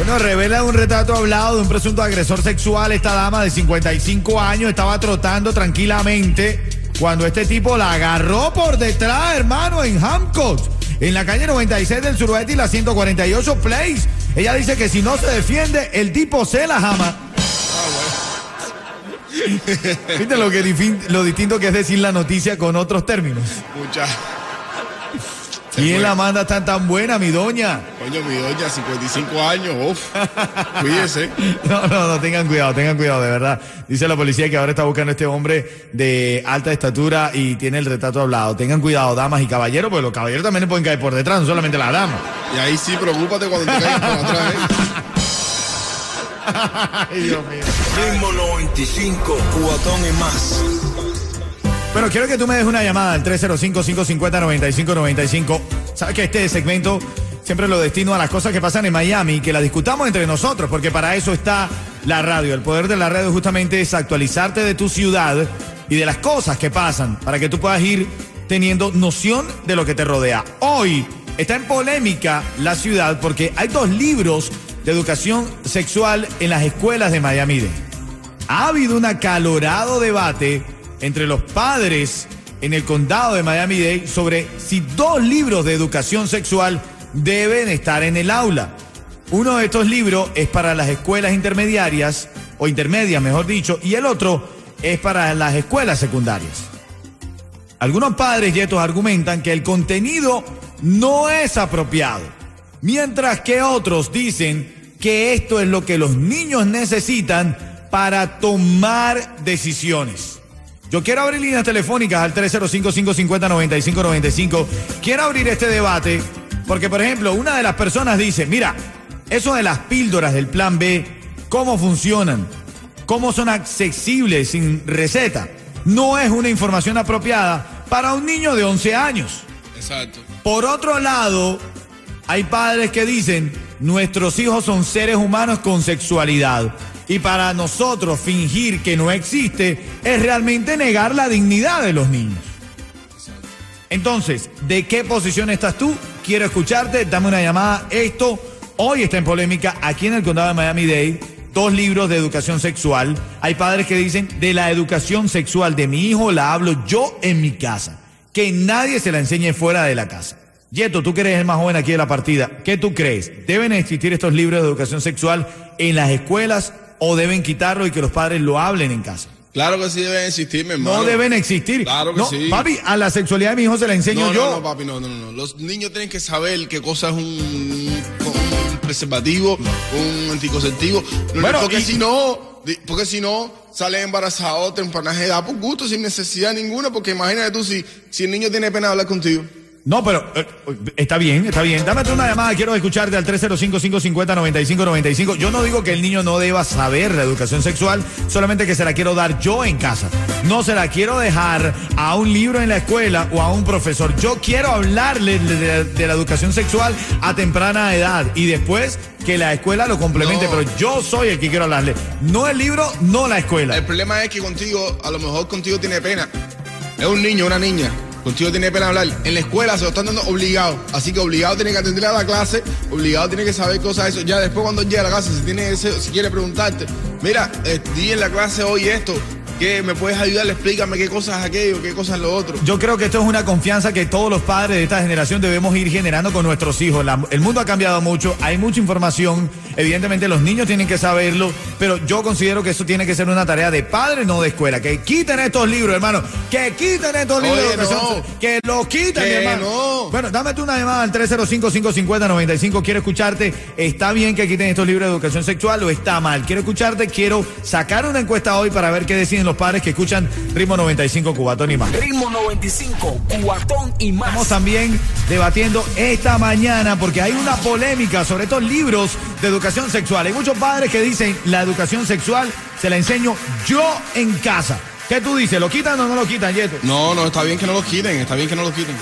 Bueno, revela un retrato hablado de un presunto agresor sexual. Esta dama de 55 años estaba trotando tranquilamente cuando este tipo la agarró por detrás, hermano, en Hancock, en la calle 96 del suroeste y la 148 Place. Ella dice que si no se defiende, el tipo se la jama. ¿Viste lo, que, lo distinto que es decir la noticia con otros términos? Mucha. ¿Quién la manda tan tan buena, mi doña? Coño, mi doña, 55 años, uff. Cuídese. No, no, no, tengan cuidado, tengan cuidado, de verdad. Dice la policía que ahora está buscando a este hombre de alta estatura y tiene el retrato hablado. Tengan cuidado, damas y caballeros, porque los caballeros también le pueden caer por detrás, no solamente las damas. Y ahí sí, preocúpate cuando te caigas por atrás, ¿eh? Ay, Dios mío. Ritmo 95, cuatón y más. Bueno, quiero que tú me des una llamada al 305-550-9595. Sabes que este segmento siempre lo destino a las cosas que pasan en Miami y que las discutamos entre nosotros, porque para eso está la radio. El poder de la radio justamente es actualizarte de tu ciudad y de las cosas que pasan, para que tú puedas ir teniendo noción de lo que te rodea. Hoy está en polémica la ciudad porque hay dos libros de educación sexual en las escuelas de Miami-Dade ha habido un acalorado debate entre los padres en el condado de Miami-Dade sobre si dos libros de educación sexual deben estar en el aula. Uno de estos libros es para las escuelas intermediarias, o intermedias mejor dicho, y el otro es para las escuelas secundarias. Algunos padres y estos argumentan que el contenido no es apropiado, mientras que otros dicen que esto es lo que los niños necesitan para tomar decisiones. Yo quiero abrir líneas telefónicas al 305-550-9595. Quiero abrir este debate porque, por ejemplo, una de las personas dice, mira, eso de las píldoras del plan B, ¿cómo funcionan? ¿Cómo son accesibles sin receta? No es una información apropiada para un niño de 11 años. Exacto. Por otro lado, hay padres que dicen, nuestros hijos son seres humanos con sexualidad. Y para nosotros fingir que no existe es realmente negar la dignidad de los niños. Entonces, ¿de qué posición estás tú? Quiero escucharte, dame una llamada. Esto hoy está en polémica aquí en el condado de Miami-Dade. Dos libros de educación sexual. Hay padres que dicen, de la educación sexual de mi hijo la hablo yo en mi casa. Que nadie se la enseñe fuera de la casa. Yeto, tú que eres el más joven aquí de la partida, ¿qué tú crees? ¿Deben existir estos libros de educación sexual en las escuelas o deben quitarlo y que los padres lo hablen en casa? Claro que sí deben existir, mi hermano. No deben existir. Claro que No, sí. Papi, a la sexualidad de mi hijo se la enseño no, yo. No, no, papi, no, no, no. Los niños tienen que saber qué cosa es un, un preservativo, un anticonceptivo. No, Bueno, porque y- si no, porque si no, salen embarazados a temprana edad por gusto, sin necesidad ninguna, porque imagínate tú si, si el niño tiene pena de hablar contigo. No, pero eh, está bien, está bien. Dame tú una llamada, quiero escucharte al 305-550-9595. Yo no digo que el niño no deba saber la educación sexual, solamente que se la quiero dar yo en casa. No se la quiero dejar a un libro en la escuela o a un profesor. Yo quiero hablarle de, de- de la educación sexual a temprana edad y después que la escuela lo complemente, No. pero yo soy el que quiero hablarle. No el libro, no la escuela. El problema es que contigo, a lo mejor contigo tiene pena. Es un niño, una niña. Contigo tiene pena hablar. En la escuela se lo están dando obligado. Así que obligado tiene que atender a la clase, obligado tiene que saber cosas de eso. Ya después cuando llega a la clase, si tiene ese, si quiere preguntarte, mira, eh, di en la clase hoy esto, ¿Qué? ¿Me puedes ayudar? Explícame qué cosas es aquello, qué cosas es lo otro. Yo creo que esto es una confianza que todos los padres de esta generación debemos ir generando con nuestros hijos. La- el mundo ha cambiado mucho, hay mucha información, evidentemente los niños tienen que saberlo, pero yo considero que eso tiene que ser una tarea de padres, no de escuela. Que quiten estos libros, hermano, que quiten estos libros, de Oye, educación, no. que los quiten, Que hermano. no. Bueno, dame tú una llamada al 305-550-95. Quiero escucharte. ¿Está bien que quiten estos libros de educación sexual o está mal? Quiero escucharte. Quiero sacar una encuesta hoy para ver qué deciden los padres que escuchan Ritmo 95 Cubatón y más. Ritmo 95, cuatón y más. Estamos también debatiendo esta mañana porque hay una polémica sobre estos libros de educación sexual. Hay muchos padres que dicen la educación sexual se la enseño yo en casa. ¿Qué tú dices? ¿Lo quitan o no lo quitan, Yeto? No, no, está bien que no los quiten, está bien que no los quiten.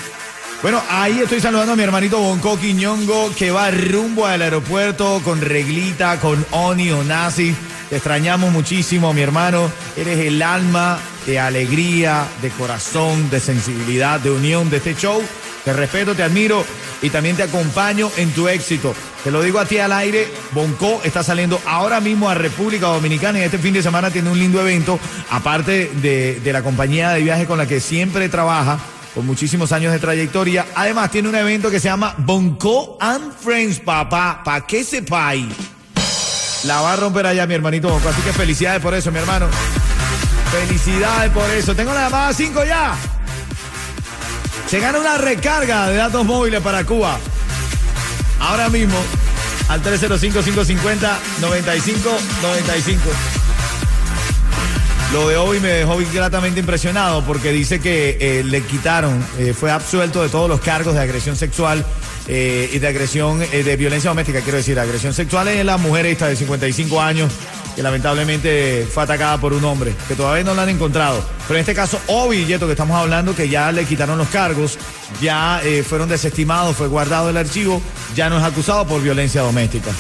Bueno, ahí estoy saludando a mi hermanito Bonco Quiñongo que va rumbo al aeropuerto con reglita, con Oni o Nazi. Te extrañamos muchísimo, mi hermano. Eres el alma de alegría, de corazón, de sensibilidad, de unión de este show. Te respeto, te admiro y también te acompaño en tu éxito. Te lo digo a ti al aire, Bonco está saliendo ahora mismo a República Dominicana y este fin de semana tiene un lindo evento, aparte de, de la compañía de viaje con la que siempre trabaja con muchísimos años de trayectoria. Además, tiene un evento que se llama Bonco and Friends, papá. ¿Para qué sepáis? La va a romper allá mi hermanito Bonco. Así que felicidades por eso, mi hermano. Felicidades por eso. Tengo la llamada 5 ya. Se gana una recarga de datos móviles para Cuba. Ahora mismo, al 305-550-9595. Lo de hoy me dejó gratamente impresionado porque dice que eh, le quitaron, eh, fue absuelto de todos los cargos de agresión sexual eh, y de agresión, de violencia doméstica, quiero decir, agresión sexual es la mujer esta de 55 años que lamentablemente fue atacada por un hombre, que todavía no la han encontrado. Pero en este caso, Obi, Yeto, que estamos hablando, que ya le quitaron los cargos, ya fueron desestimados, fue guardado el archivo, ya no es acusado por violencia doméstica.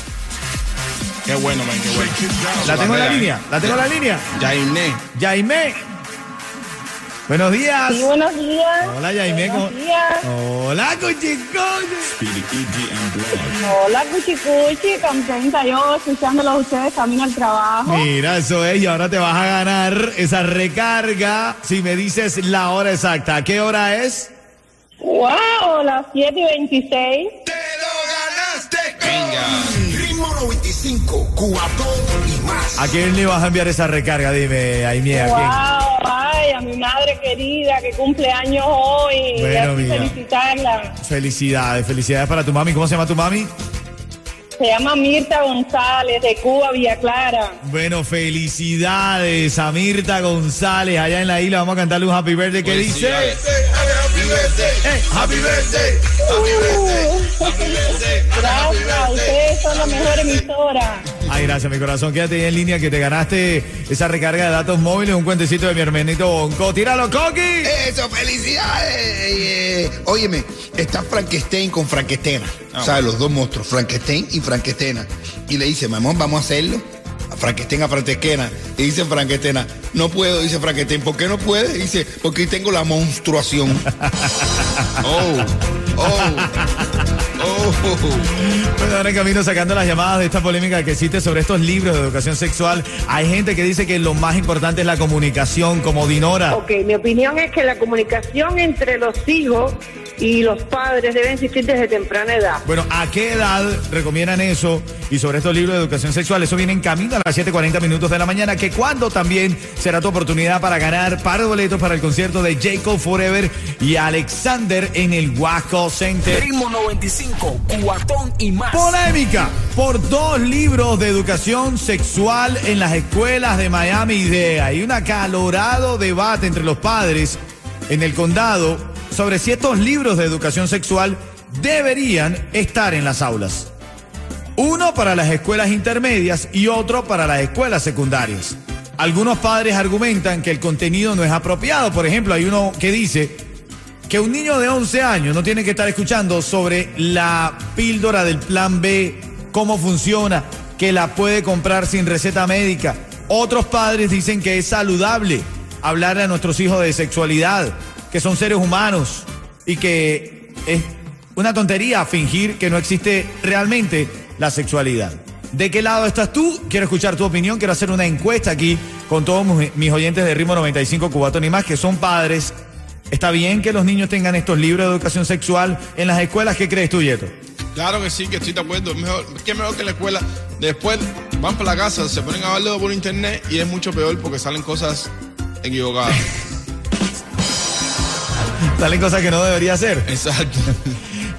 Qué bueno, man, qué bueno. ¿La tengo en la línea? ¿La tengo en la línea? Jainé. Jaime. Buenos días. Sí, buenos días. Hola, Jaime. ¿cómo- Buenos días. Hola, cuchicoche. Hola, Cuchicuchi, contenta yo escuchándolos a ustedes camino al trabajo. Mira, eso es. Y ahora te vas a ganar esa recarga si me dices la hora exacta. ¿A qué hora es? ¡Wow! Las 7 y 26. ¡Te lo ganaste Venga. Ritmo 95, cuatón y más. ¿A quién le vas a enviar esa recarga? Dime, Jaime, ¿a quién? ¡Wow! Ay, a mi madre querida que cumple años hoy. y Bueno, mira. felicitarla. Felicidades, felicidades para tu mami. ¿Cómo se llama tu mami? Se llama Mirta González de Cuba, Villa Clara. Bueno, felicidades a Mirta González allá en la isla. Vamos a cantarle un happy birthday que dice. Happy birthday, Eh, happy birthday, happy birthday, happy birthday, Gracias, birthday. ustedes son la mejor emisora. Ay, gracias, mi corazón. Quédate ahí en línea que te ganaste esa recarga de datos móviles, un cuentecito de mi hermanito Bonco. ¡Tíralo, Coqui! Eso, felicidades. Eh, óyeme, está Frankenstein con Frankenstena. Ah, ¿Sabes? Los dos monstruos, Frankenstein y Frankenstena. Y le dice, mamón, vamos a hacerlo. A Frankenstein, a Frankenstena. Y dice Frankenstena, no puedo, dice Frankenstein. ¿Por qué no puede? Dice, porque tengo la monstruación. Oh, oh, oh. Bueno, ahora en camino sacando las llamadas de esta polémica que existe sobre estos libros de educación sexual. Hay gente que dice que lo más importante es la comunicación, como Dinora. Ok, mi opinión es que la comunicación entre los hijos y los padres debe existir desde temprana edad. Bueno, ¿a qué edad recomiendan eso? Y sobre estos libros de educación sexual, eso viene en camino a las 7:40 minutos de la mañana, que cuando también será tu oportunidad para ganar par de boletos para el concierto de Jacob Forever y Alexander en el Waco Center. Ritmo 95, cuatón y más. Polémica por dos libros de educación sexual en las escuelas de Miami-Dade. Hay un acalorado debate entre los padres en el condado sobre si estos libros de educación sexual deberían estar en las aulas. Uno para las escuelas intermedias y otro para las escuelas secundarias. Algunos padres argumentan que el contenido no es apropiado. Por ejemplo, hay uno que dice que un niño de 11 años no tiene que estar escuchando sobre la píldora del plan B, cómo funciona, que la puede comprar sin receta médica. Otros padres dicen que es saludable hablarle a nuestros hijos de sexualidad. Que son seres humanos y que es una tontería fingir que no existe realmente la sexualidad. ¿De qué lado estás tú? Quiero escuchar tu opinión. Quiero hacer una encuesta aquí con todos mis oyentes de Ritmo 95 Cubatón y más, que son padres. ¿Está bien que los niños tengan estos libros de educación sexual en las escuelas? ¿Qué crees tú, Yeto? Claro que sí, que estoy de acuerdo. Mejor, ¿Qué mejor que en la escuela? Después van para la casa, se ponen a verlo por internet y es mucho peor porque salen cosas equivocadas. salen cosas que no debería hacer. Exacto.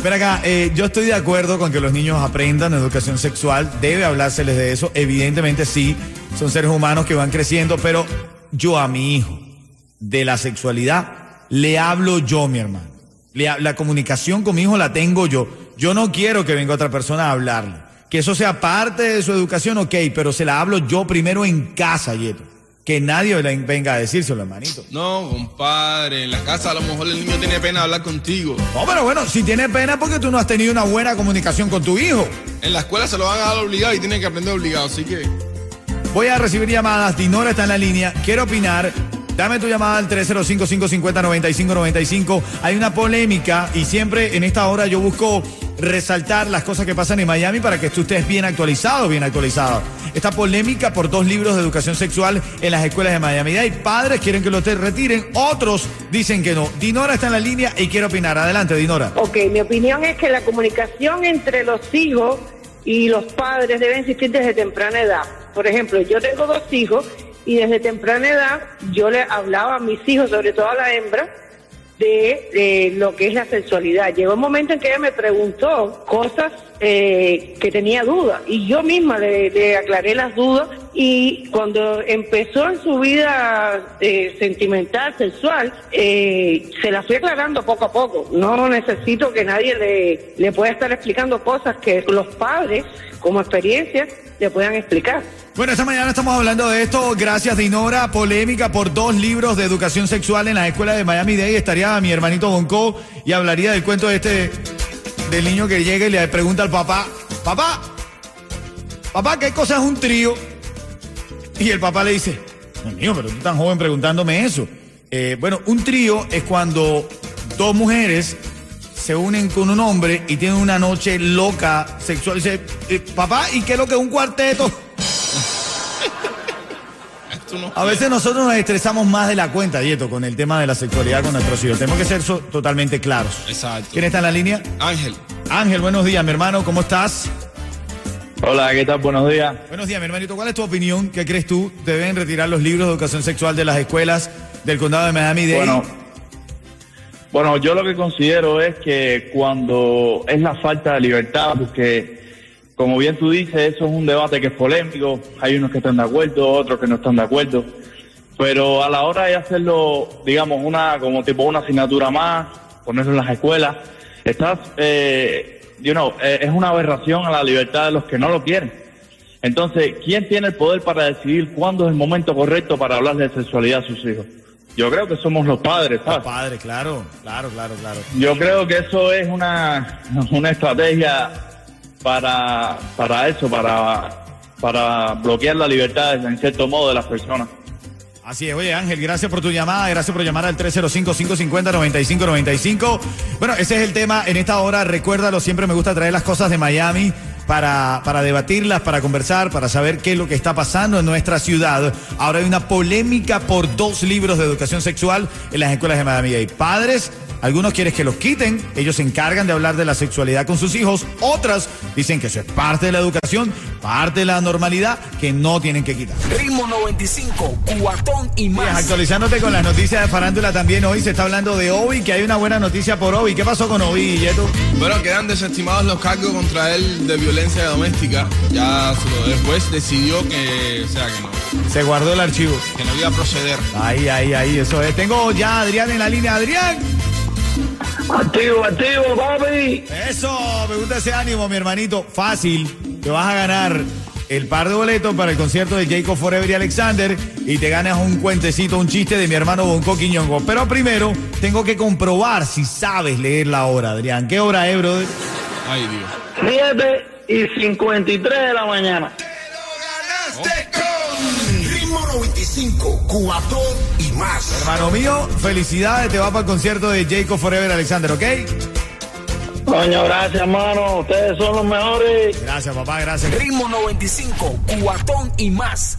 Pero acá, eh, yo estoy de acuerdo con que los niños aprendan educación sexual, debe hablárseles de eso, evidentemente sí, son seres humanos que van creciendo, pero yo a mi hijo, de la sexualidad, le hablo yo, mi hermano. la comunicación con mi hijo la tengo yo. Yo no quiero que venga otra persona a hablarle. Que eso sea parte de su educación, ok, pero se la hablo yo primero en casa, Yeto que nadie venga a decírselo, hermanito. No, compadre, en la casa a lo mejor el niño tiene pena de hablar contigo. No, pero bueno, si tiene pena porque tú no has tenido una buena comunicación con tu hijo. En la escuela se lo van a dar obligado y tiene que aprender obligado, así que... Voy a recibir llamadas, Dinora está en la línea, quiero opinar. Dame tu llamada al 305-550-9595. Hay una polémica y siempre en esta hora yo busco resaltar las cosas que pasan en Miami para que tú estés bien actualizado, bien actualizado. Esta polémica por dos libros de educación sexual en las escuelas de Miami. Hay padres quieren que los retiren, otros dicen que no. Dinora está en la línea y quiere opinar. Adelante, Dinora. Ok, mi opinión es que la comunicación entre los hijos y los padres debe existir desde temprana edad. Por ejemplo, yo tengo dos hijos y desde temprana edad yo le hablaba a mis hijos, sobre todo a la hembra, de, lo que es la sexualidad. Llegó un momento en que ella me preguntó cosas eh, que tenía dudas y yo misma le, aclaré las dudas y cuando empezó en su vida eh, sentimental, sexual, eh, se la fui aclarando poco a poco. No necesito que nadie le, le pueda estar explicando cosas que los padres, como experiencia, le puedan explicar. Bueno, esta mañana estamos hablando de esto. Gracias, Dinora. Polémica por dos libros de educación sexual en la escuela de Miami Dade. Estaría mi hermanito Bonco y hablaría del cuento de este, del niño que llega y le pregunta al papá: Papá, papá, ¿qué cosa es un trío? Y el papá le dice: Dios mío, pero tú tan joven preguntándome eso. Eh, bueno, un trío es cuando dos mujeres se unen con un hombre y tienen una noche loca sexual. dice, eh, papá, ¿y qué es lo que es un cuarteto? A veces nosotros nos estresamos más de la cuenta, Dieto, con el tema de la sexualidad con nuestros hijos. Tenemos que ser totalmente claros. Exacto. ¿Quién está en la línea? Ángel. Ángel, buenos días, mi hermano, ¿cómo estás? Hola, ¿qué tal? Buenos días. Buenos días, mi hermanito. ¿Cuál es tu opinión? ¿Qué crees tú? ¿Deben retirar los libros de educación sexual de las escuelas del condado de Miami-Dade? Bueno, bueno, yo lo que considero es que cuando es la falta de libertad, porque como bien tú dices, eso es un debate que es polémico, hay unos que están de acuerdo, otros que no están de acuerdo, pero a la hora de hacerlo, digamos, una como tipo una asignatura más, ponerlo en las escuelas, estás, eh, you know, eh, es una aberración a la libertad de los que no lo quieren. Entonces, ¿quién tiene el poder para decidir cuándo es el momento correcto para hablar de sexualidad a sus hijos? Yo creo que somos los padres, ¿sabes? Los padres, claro, claro, claro, claro. Yo creo que eso es una, una estrategia para, para eso, para, para bloquear la libertad en cierto modo de las personas. Así es, oye Ángel, gracias por tu llamada, gracias por llamar al 305-550-9595. Bueno, ese es el tema en esta hora, recuérdalo, siempre me gusta traer las cosas de Miami para, para debatirlas, para conversar, para saber qué es lo que está pasando en nuestra ciudad. Ahora hay una polémica por dos libros de educación sexual en las escuelas de Miami. Hay padres algunos quieren que los quiten, ellos se encargan de hablar de la sexualidad con sus hijos, otras dicen que eso es parte de la educación, parte de la normalidad, que no tienen que quitar. Ritmo 95, cuatón y más. actualizándote con las noticias de farándula también, hoy se está hablando de Obi, que hay una buena noticia por Obi. ¿Qué pasó con Obi, Yeto? Bueno, quedan desestimados los cargos contra él de violencia doméstica. Ya después decidió que, o sea, que no. Se guardó el archivo. Que no iba a proceder. Ahí, ahí, ahí, eso es. Tengo ya a Adrián en la línea. Adrián. Activo, activo, papi. Eso, me gusta ese ánimo, mi hermanito. Fácil, te vas a ganar el par de boletos para el concierto de Jacob Forever y Alexander y te ganas un cuentecito, un chiste de mi hermano Bonco Quiñongo. Pero primero, tengo que comprobar si sabes leer la hora, Adrián. ¿Qué hora es, brother? Ay, Dios. 7 y 53 de la mañana. Te lo ganaste con Ritmo 95, cuatón y más. Hermano mío, felicidades, te va para el concierto de Jacob Forever Alexander, ¿ok? Coño, gracias, hermano. Ustedes son los mejores. Gracias, papá, gracias. Ritmo 95, cuatón y más.